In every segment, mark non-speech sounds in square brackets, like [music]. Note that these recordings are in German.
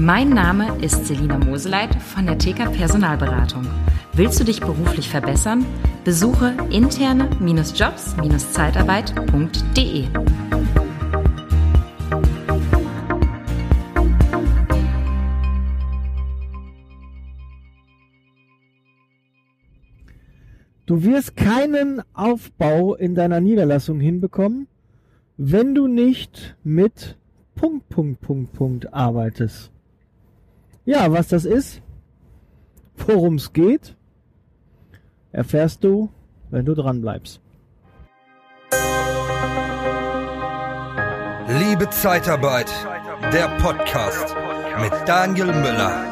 Mein Name ist Selina Moseleit von der TK Personalberatung. Willst du dich beruflich verbessern? Besuche interne-jobs-zeitarbeit.de. Du wirst keinen Aufbau in deiner Niederlassung hinbekommen, wenn du nicht mit Punkt, Punkt, Punkt, Punkt arbeitest. Ja, was das ist, worum es geht, erfährst du, wenn du dran bleibst. Liebe Zeitarbeit, der Podcast mit Daniel Müller.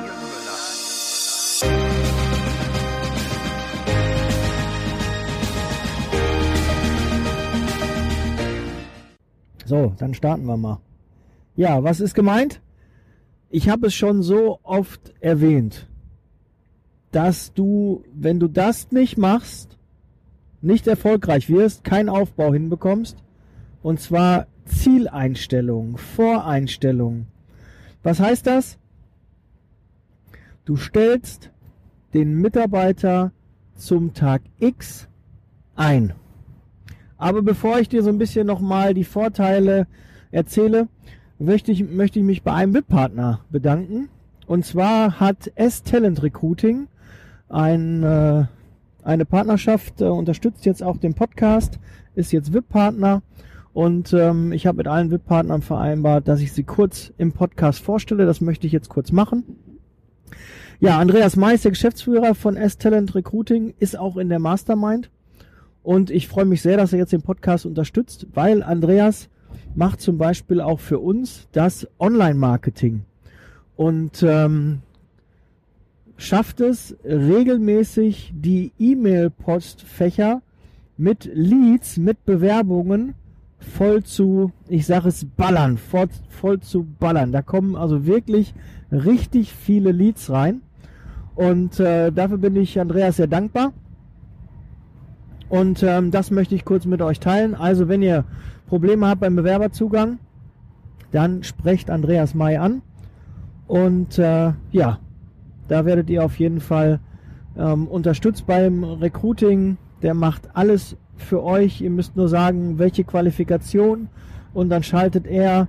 So, dann starten wir mal. Ja, was ist gemeint? Ich habe es schon so oft erwähnt, dass du, wenn du das nicht machst, nicht erfolgreich wirst, keinen Aufbau hinbekommst. Und zwar Zieleinstellungen, Voreinstellungen. Was heißt das? Du stellst den Mitarbeiter zum Tag X ein. Aber bevor ich dir so ein bisschen nochmal die Vorteile erzähle, möchte ich, möchte ich mich bei einem VIP-Partner bedanken. Und zwar hat S-Talent Recruiting ein, äh, eine Partnerschaft, äh, unterstützt jetzt auch den Podcast, ist jetzt VIP-Partner. Und ähm, ich habe mit allen VIP-Partnern vereinbart, dass ich sie kurz im Podcast vorstelle. Das möchte ich jetzt kurz machen. Ja, Andreas Mais, der Geschäftsführer von S-Talent Recruiting, ist auch in der Mastermind. Und ich freue mich sehr, dass er jetzt den Podcast unterstützt, weil Andreas macht zum Beispiel auch für uns das Online-Marketing und ähm, schafft es regelmäßig die E-Mail-Postfächer mit Leads, mit Bewerbungen voll zu, ich sage es ballern, voll, voll zu ballern. Da kommen also wirklich richtig viele Leads rein und äh, dafür bin ich Andreas sehr dankbar. Und ähm, das möchte ich kurz mit euch teilen. Also wenn ihr Probleme habt beim Bewerberzugang, dann sprecht Andreas May an. Und äh, ja, da werdet ihr auf jeden Fall ähm, unterstützt beim Recruiting. Der macht alles für euch. Ihr müsst nur sagen, welche Qualifikation und dann schaltet er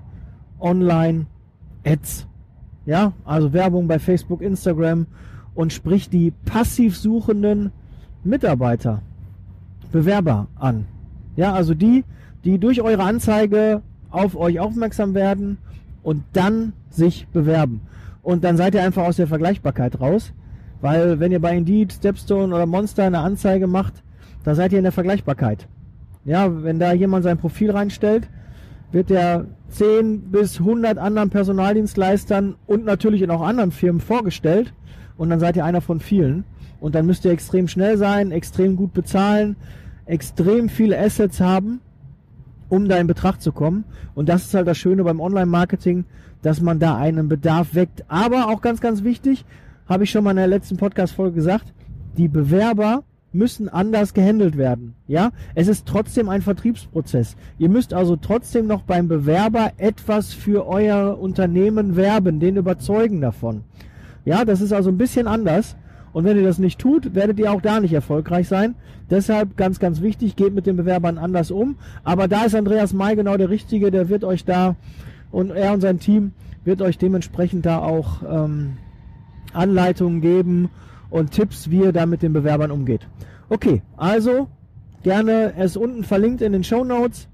online Ads. Ja, also Werbung bei Facebook, Instagram und spricht die passiv suchenden Mitarbeiter, Bewerber an. Ja, also die, die durch eure Anzeige auf euch aufmerksam werden und dann sich bewerben. Und dann seid ihr einfach aus der Vergleichbarkeit raus, weil wenn ihr bei Indeed, Stepstone oder Monster eine Anzeige macht, da seid ihr in der Vergleichbarkeit. Ja, wenn da jemand sein Profil reinstellt, wird der 10 bis 100 anderen Personaldienstleistern und natürlich in auch anderen Firmen vorgestellt und dann seid ihr einer von vielen und dann müsst ihr extrem schnell sein, extrem gut bezahlen, extrem viele Assets haben um da in Betracht zu kommen. Und das ist halt das Schöne beim Online-Marketing, dass man da einen Bedarf weckt. Aber auch ganz, ganz wichtig, habe ich schon mal in der letzten Podcast-Folge gesagt, die Bewerber müssen anders gehandelt werden. Ja, es ist trotzdem ein Vertriebsprozess. Ihr müsst also trotzdem noch beim Bewerber etwas für euer Unternehmen werben, den überzeugen davon. Ja, das ist also ein bisschen anders. Und wenn ihr das nicht tut, werdet ihr auch da nicht erfolgreich sein. Deshalb ganz, ganz wichtig, geht mit den Bewerbern anders um. Aber da ist Andreas May genau der Richtige, der wird euch da und er und sein Team wird euch dementsprechend da auch ähm, Anleitungen geben und Tipps, wie ihr da mit den Bewerbern umgeht. Okay, also gerne es unten verlinkt in den Show Notes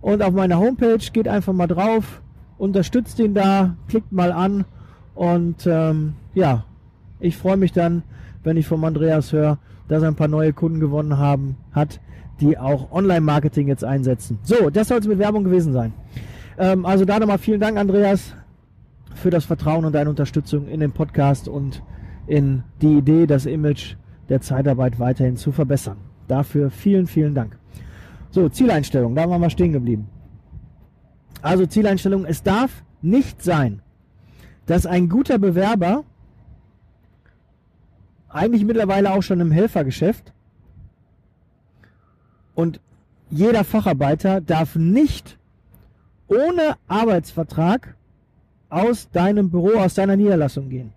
und auf meiner Homepage geht einfach mal drauf, unterstützt ihn da, klickt mal an und ähm, ja, ich freue mich dann, wenn ich vom Andreas höre, dass er ein paar neue Kunden gewonnen haben, hat, die auch Online-Marketing jetzt einsetzen. So, das soll es mit Werbung gewesen sein. Ähm, also da nochmal vielen Dank, Andreas, für das Vertrauen und deine Unterstützung in den Podcast und in die Idee, das Image der Zeitarbeit weiterhin zu verbessern. Dafür vielen, vielen Dank. So, Zieleinstellung, da waren wir stehen geblieben. Also Zieleinstellung, es darf nicht sein, dass ein guter Bewerber eigentlich mittlerweile auch schon im Helfergeschäft. Und jeder Facharbeiter darf nicht ohne Arbeitsvertrag aus deinem Büro, aus deiner Niederlassung gehen.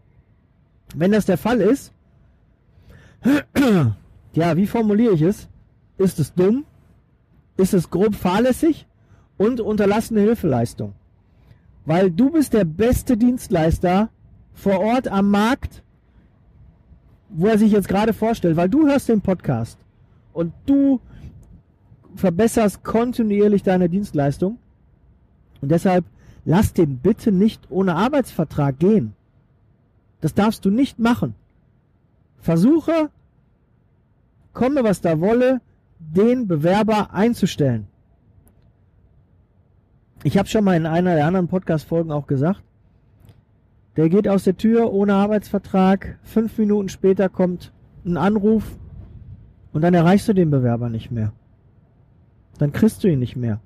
Wenn das der Fall ist, [clears throat] ja, wie formuliere ich es? Ist es dumm? Ist es grob fahrlässig? Und unterlassene Hilfeleistung. Weil du bist der beste Dienstleister vor Ort am Markt, wo er sich jetzt gerade vorstellt, weil du hörst den Podcast und du verbesserst kontinuierlich deine Dienstleistung. Und deshalb lass den bitte nicht ohne Arbeitsvertrag gehen. Das darfst du nicht machen. Versuche, komme was da wolle, den Bewerber einzustellen. Ich habe schon mal in einer der anderen Podcast-Folgen auch gesagt, der geht aus der Tür ohne Arbeitsvertrag, fünf Minuten später kommt ein Anruf und dann erreichst du den Bewerber nicht mehr. Dann kriegst du ihn nicht mehr.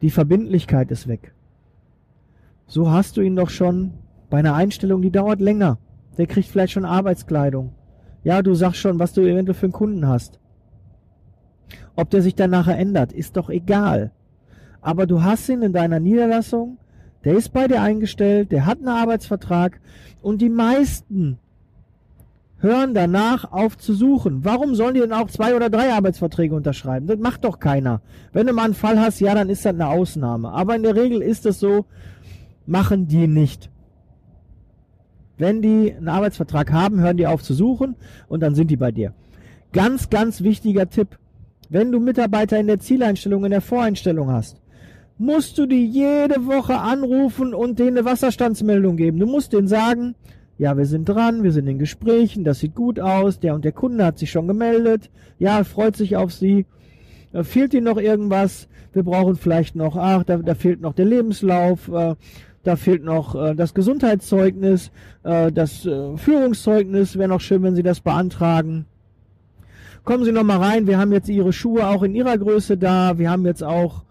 Die Verbindlichkeit ist weg. So hast du ihn doch schon bei einer Einstellung, die dauert länger. Der kriegt vielleicht schon Arbeitskleidung. Ja, du sagst schon, was du eventuell für einen Kunden hast. Ob der sich dann nachher ändert, ist doch egal. Aber du hast ihn in deiner Niederlassung, der ist bei dir eingestellt, der hat einen Arbeitsvertrag und die meisten hören danach auf zu suchen. Warum sollen die denn auch zwei oder drei Arbeitsverträge unterschreiben? Das macht doch keiner. Wenn du mal einen Fall hast, ja, dann ist das eine Ausnahme. Aber in der Regel ist es so, machen die nicht. Wenn die einen Arbeitsvertrag haben, hören die auf zu suchen und dann sind die bei dir. Ganz, ganz wichtiger Tipp. Wenn du Mitarbeiter in der Zieleinstellung, in der Voreinstellung hast, musst du die jede Woche anrufen und denen eine Wasserstandsmeldung geben. Du musst denen sagen, ja, wir sind dran, wir sind in Gesprächen, das sieht gut aus, der und der Kunde hat sich schon gemeldet, ja, freut sich auf Sie. Äh, fehlt Ihnen noch irgendwas? Wir brauchen vielleicht noch, ach, da, da fehlt noch der Lebenslauf, äh, da fehlt noch äh, das Gesundheitszeugnis, äh, das äh, Führungszeugnis. Wäre noch schön, wenn Sie das beantragen. Kommen Sie noch mal rein. Wir haben jetzt Ihre Schuhe auch in Ihrer Größe da. Wir haben jetzt auch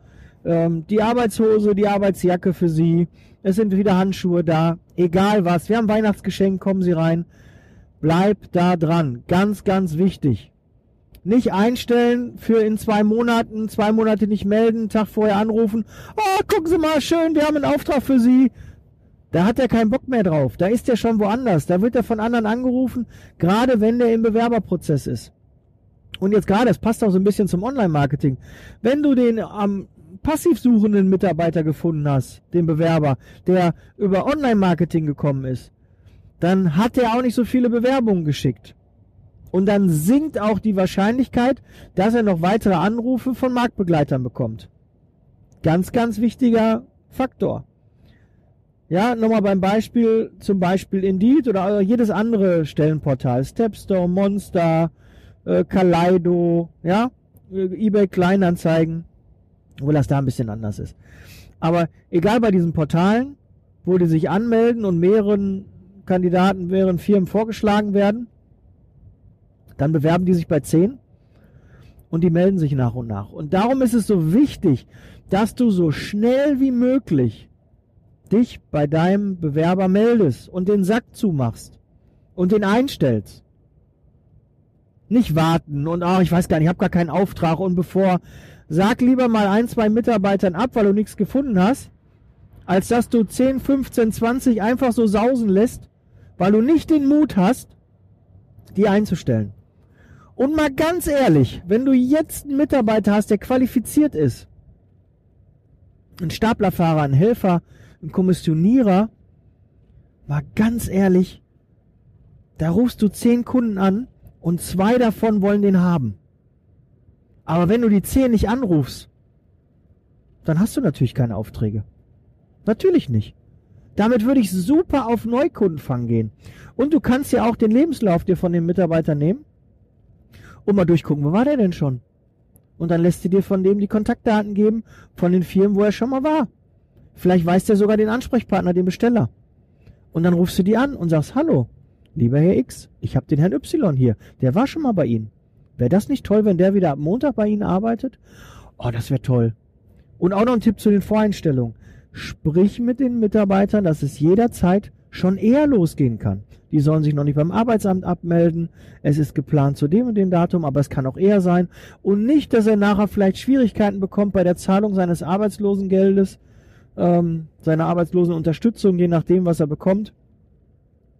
ähm, die Arbeitshose, die Arbeitsjacke für Sie. Es sind wieder Handschuhe da. Egal was. Wir haben Weihnachtsgeschenk. Kommen Sie rein. Bleib da dran. Ganz, ganz wichtig. Nicht einstellen für in zwei Monaten, zwei Monate nicht melden, Tag vorher anrufen. Oh, gucken Sie mal, schön, wir haben einen Auftrag für Sie. Da hat er keinen Bock mehr drauf. Da ist er schon woanders. Da wird er von anderen angerufen, gerade wenn der im Bewerberprozess ist. Und jetzt gerade, es passt auch so ein bisschen zum Online-Marketing. Wenn du den am passiv suchenden Mitarbeiter gefunden hast, den Bewerber, der über Online-Marketing gekommen ist, dann hat er auch nicht so viele Bewerbungen geschickt. Und dann sinkt auch die Wahrscheinlichkeit, dass er noch weitere Anrufe von Marktbegleitern bekommt. Ganz, ganz wichtiger Faktor. Ja, nochmal beim Beispiel, zum Beispiel Indeed oder jedes andere Stellenportal, Stepstone, Monster, äh, Kaleido, ja, äh, eBay Kleinanzeigen, obwohl das da ein bisschen anders ist. Aber egal bei diesen Portalen, wo die sich anmelden und mehreren Kandidaten, mehreren Firmen vorgeschlagen werden, dann bewerben die sich bei 10 und die melden sich nach und nach. Und darum ist es so wichtig, dass du so schnell wie möglich dich bei deinem Bewerber meldest und den Sack zumachst und den einstellst. Nicht warten und ah, ich weiß gar nicht, ich habe gar keinen Auftrag und bevor sag lieber mal ein, zwei Mitarbeitern ab, weil du nichts gefunden hast, als dass du 10, 15, 20 einfach so sausen lässt, weil du nicht den Mut hast, die einzustellen. Und mal ganz ehrlich, wenn du jetzt einen Mitarbeiter hast, der qualifiziert ist, ein Staplerfahrer, ein Helfer, ein Kommissionierer, mal ganz ehrlich, da rufst du zehn Kunden an und zwei davon wollen den haben. Aber wenn du die zehn nicht anrufst, dann hast du natürlich keine Aufträge. Natürlich nicht. Damit würde ich super auf Neukundenfang gehen. Und du kannst ja auch den Lebenslauf dir von dem Mitarbeiter nehmen und mal durchgucken, wo war der denn schon? Und dann lässt sie dir von dem die Kontaktdaten geben, von den Firmen, wo er schon mal war. Vielleicht weiß der sogar den Ansprechpartner, den Besteller. Und dann rufst du die an und sagst, hallo, lieber Herr X, ich habe den Herrn Y hier, der war schon mal bei Ihnen. Wäre das nicht toll, wenn der wieder ab Montag bei Ihnen arbeitet? Oh, das wäre toll. Und auch noch ein Tipp zu den Voreinstellungen. Sprich mit den Mitarbeitern, dass es jederzeit schon eher losgehen kann. Die sollen sich noch nicht beim Arbeitsamt abmelden. Es ist geplant zu dem und dem Datum, aber es kann auch eher sein. Und nicht, dass er nachher vielleicht Schwierigkeiten bekommt bei der Zahlung seines Arbeitslosengeldes, ähm, seine Arbeitslosenunterstützung, je nachdem, was er bekommt.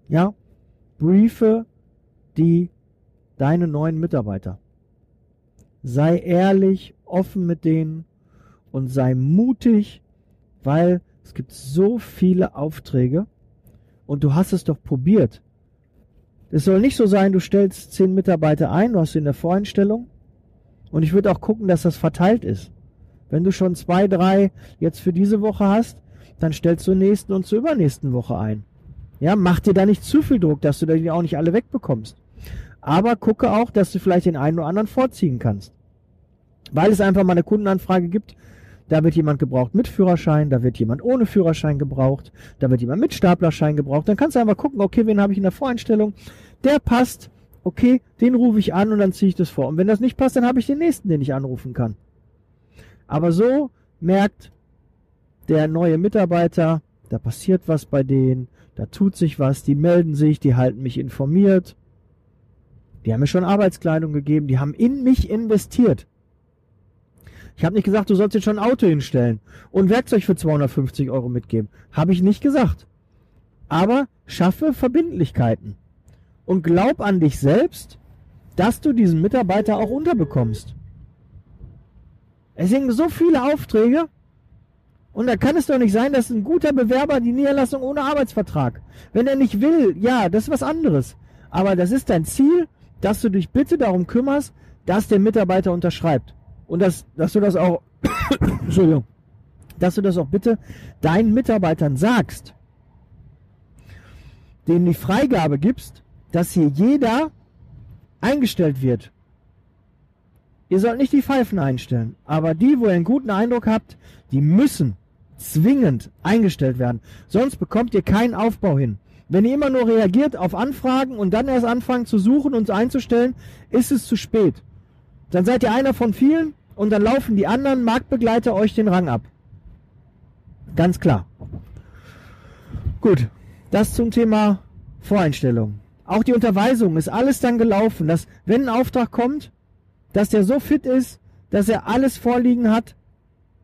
Ja, briefe die deine neuen Mitarbeiter. Sei ehrlich, offen mit denen und sei mutig, weil es gibt so viele Aufträge und du hast es doch probiert. Es soll nicht so sein, du stellst zehn Mitarbeiter ein, du hast sie in der Voreinstellung und ich würde auch gucken, dass das verteilt ist. Wenn du schon zwei, drei jetzt für diese Woche hast, dann stellst du nächsten und zur übernächsten Woche ein. Ja, mach dir da nicht zu viel Druck, dass du die auch nicht alle wegbekommst. Aber gucke auch, dass du vielleicht den einen oder anderen vorziehen kannst. Weil es einfach mal eine Kundenanfrage gibt, da wird jemand gebraucht mit Führerschein, da wird jemand ohne Führerschein gebraucht, da wird jemand mit Staplerschein gebraucht. Dann kannst du einfach gucken, okay, wen habe ich in der Voreinstellung? Der passt, okay, den rufe ich an und dann ziehe ich das vor. Und wenn das nicht passt, dann habe ich den nächsten, den ich anrufen kann. Aber so merkt der neue Mitarbeiter, da passiert was bei denen, da tut sich was, die melden sich, die halten mich informiert. Die haben mir schon Arbeitskleidung gegeben, die haben in mich investiert. Ich habe nicht gesagt, du sollst jetzt schon ein Auto hinstellen und Werkzeug für 250 Euro mitgeben. Habe ich nicht gesagt. Aber schaffe Verbindlichkeiten und glaub an dich selbst, dass du diesen Mitarbeiter auch unterbekommst. Es sind so viele Aufträge und da kann es doch nicht sein, dass ein guter Bewerber die Niederlassung ohne Arbeitsvertrag. Wenn er nicht will, ja, das ist was anderes. Aber das ist dein Ziel, dass du dich bitte darum kümmerst, dass der Mitarbeiter unterschreibt. Und dass, dass du das auch, [coughs] Entschuldigung, dass du das auch bitte deinen Mitarbeitern sagst, denen die Freigabe gibst, dass hier jeder eingestellt wird. Ihr sollt nicht die Pfeifen einstellen, aber die, wo ihr einen guten Eindruck habt, die müssen zwingend eingestellt werden. Sonst bekommt ihr keinen Aufbau hin. Wenn ihr immer nur reagiert auf Anfragen und dann erst anfangt zu suchen und einzustellen, ist es zu spät. Dann seid ihr einer von vielen und dann laufen die anderen Marktbegleiter euch den Rang ab. Ganz klar. Gut, das zum Thema Voreinstellung. Auch die Unterweisung ist alles dann gelaufen, dass wenn ein Auftrag kommt, dass der so fit ist, dass er alles vorliegen hat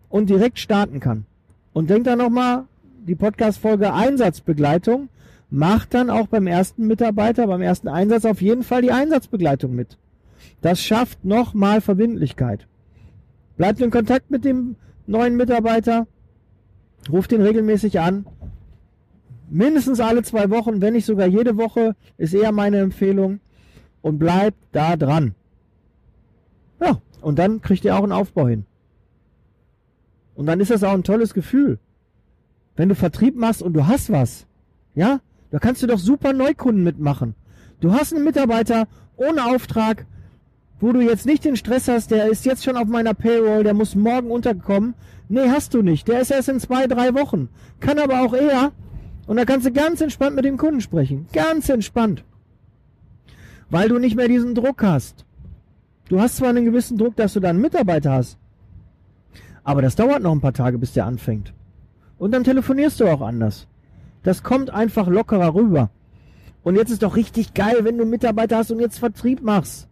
und direkt starten kann. Und denkt dann nochmal, die Podcast-Folge Einsatzbegleitung macht dann auch beim ersten Mitarbeiter, beim ersten Einsatz auf jeden Fall die Einsatzbegleitung mit. Das schafft nochmal Verbindlichkeit. Bleibt in Kontakt mit dem neuen Mitarbeiter, ruft ihn regelmäßig an. Mindestens alle zwei Wochen, wenn nicht sogar jede Woche, ist eher meine Empfehlung. Und bleibt da dran. Ja, und dann kriegt ihr auch einen Aufbau hin. Und dann ist das auch ein tolles Gefühl. Wenn du Vertrieb machst und du hast was, ja, da kannst du doch super Neukunden mitmachen. Du hast einen Mitarbeiter ohne Auftrag, wo du jetzt nicht den Stress hast, der ist jetzt schon auf meiner Payroll, der muss morgen unterkommen. Nee, hast du nicht. Der ist erst in zwei, drei Wochen. Kann aber auch eher. Und da kannst du ganz entspannt mit dem Kunden sprechen. Ganz entspannt. Weil du nicht mehr diesen Druck hast. Du hast zwar einen gewissen Druck, dass du da einen Mitarbeiter hast. Aber das dauert noch ein paar Tage, bis der anfängt. Und dann telefonierst du auch anders. Das kommt einfach lockerer rüber. Und jetzt ist doch richtig geil, wenn du Mitarbeiter hast und jetzt Vertrieb machst.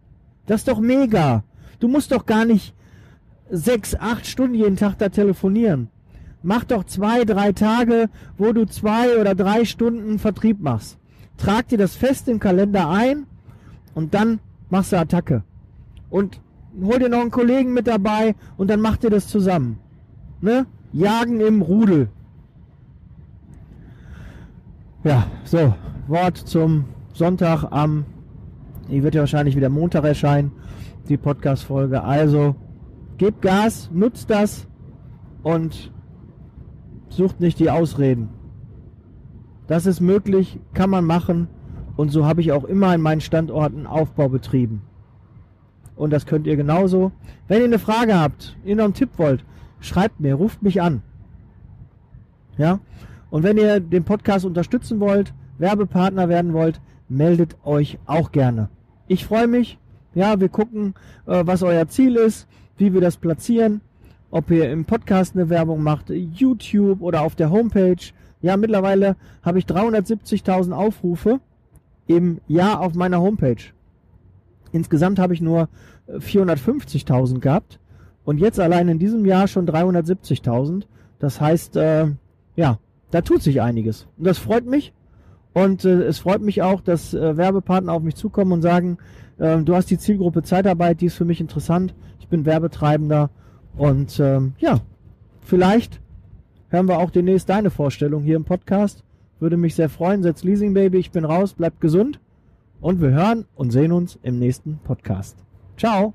Das ist doch mega. Du musst doch gar nicht sechs, acht Stunden jeden Tag da telefonieren. Mach doch zwei, drei Tage, wo du zwei oder drei Stunden Vertrieb machst. Trag dir das fest im Kalender ein und dann machst du Attacke. Und hol dir noch einen Kollegen mit dabei und dann macht ihr das zusammen. Ne? Jagen im Rudel. Ja, so, Wort zum Sonntag am die wird ja wahrscheinlich wieder Montag erscheinen, die Podcast-Folge. Also, gebt Gas, nutzt das und sucht nicht die Ausreden. Das ist möglich, kann man machen und so habe ich auch immer in meinen Standorten Aufbau betrieben. Und das könnt ihr genauso. Wenn ihr eine Frage habt, ihr noch einen Tipp wollt, schreibt mir, ruft mich an. Ja? Und wenn ihr den Podcast unterstützen wollt, Werbepartner werden wollt, meldet euch auch gerne. Ich freue mich. Ja, wir gucken, äh, was euer Ziel ist, wie wir das platzieren, ob ihr im Podcast eine Werbung macht, YouTube oder auf der Homepage. Ja, mittlerweile habe ich 370.000 Aufrufe im Jahr auf meiner Homepage. Insgesamt habe ich nur 450.000 äh, gehabt und jetzt allein in diesem Jahr schon 370.000. Das heißt, äh, ja, da tut sich einiges. Und das freut mich. Und äh, es freut mich auch, dass äh, Werbepartner auf mich zukommen und sagen, äh, du hast die Zielgruppe Zeitarbeit, die ist für mich interessant. Ich bin Werbetreibender. Und ähm, ja, vielleicht hören wir auch demnächst deine Vorstellung hier im Podcast. Würde mich sehr freuen. Setz Leasing Baby, ich bin raus, bleibt gesund. Und wir hören und sehen uns im nächsten Podcast. Ciao.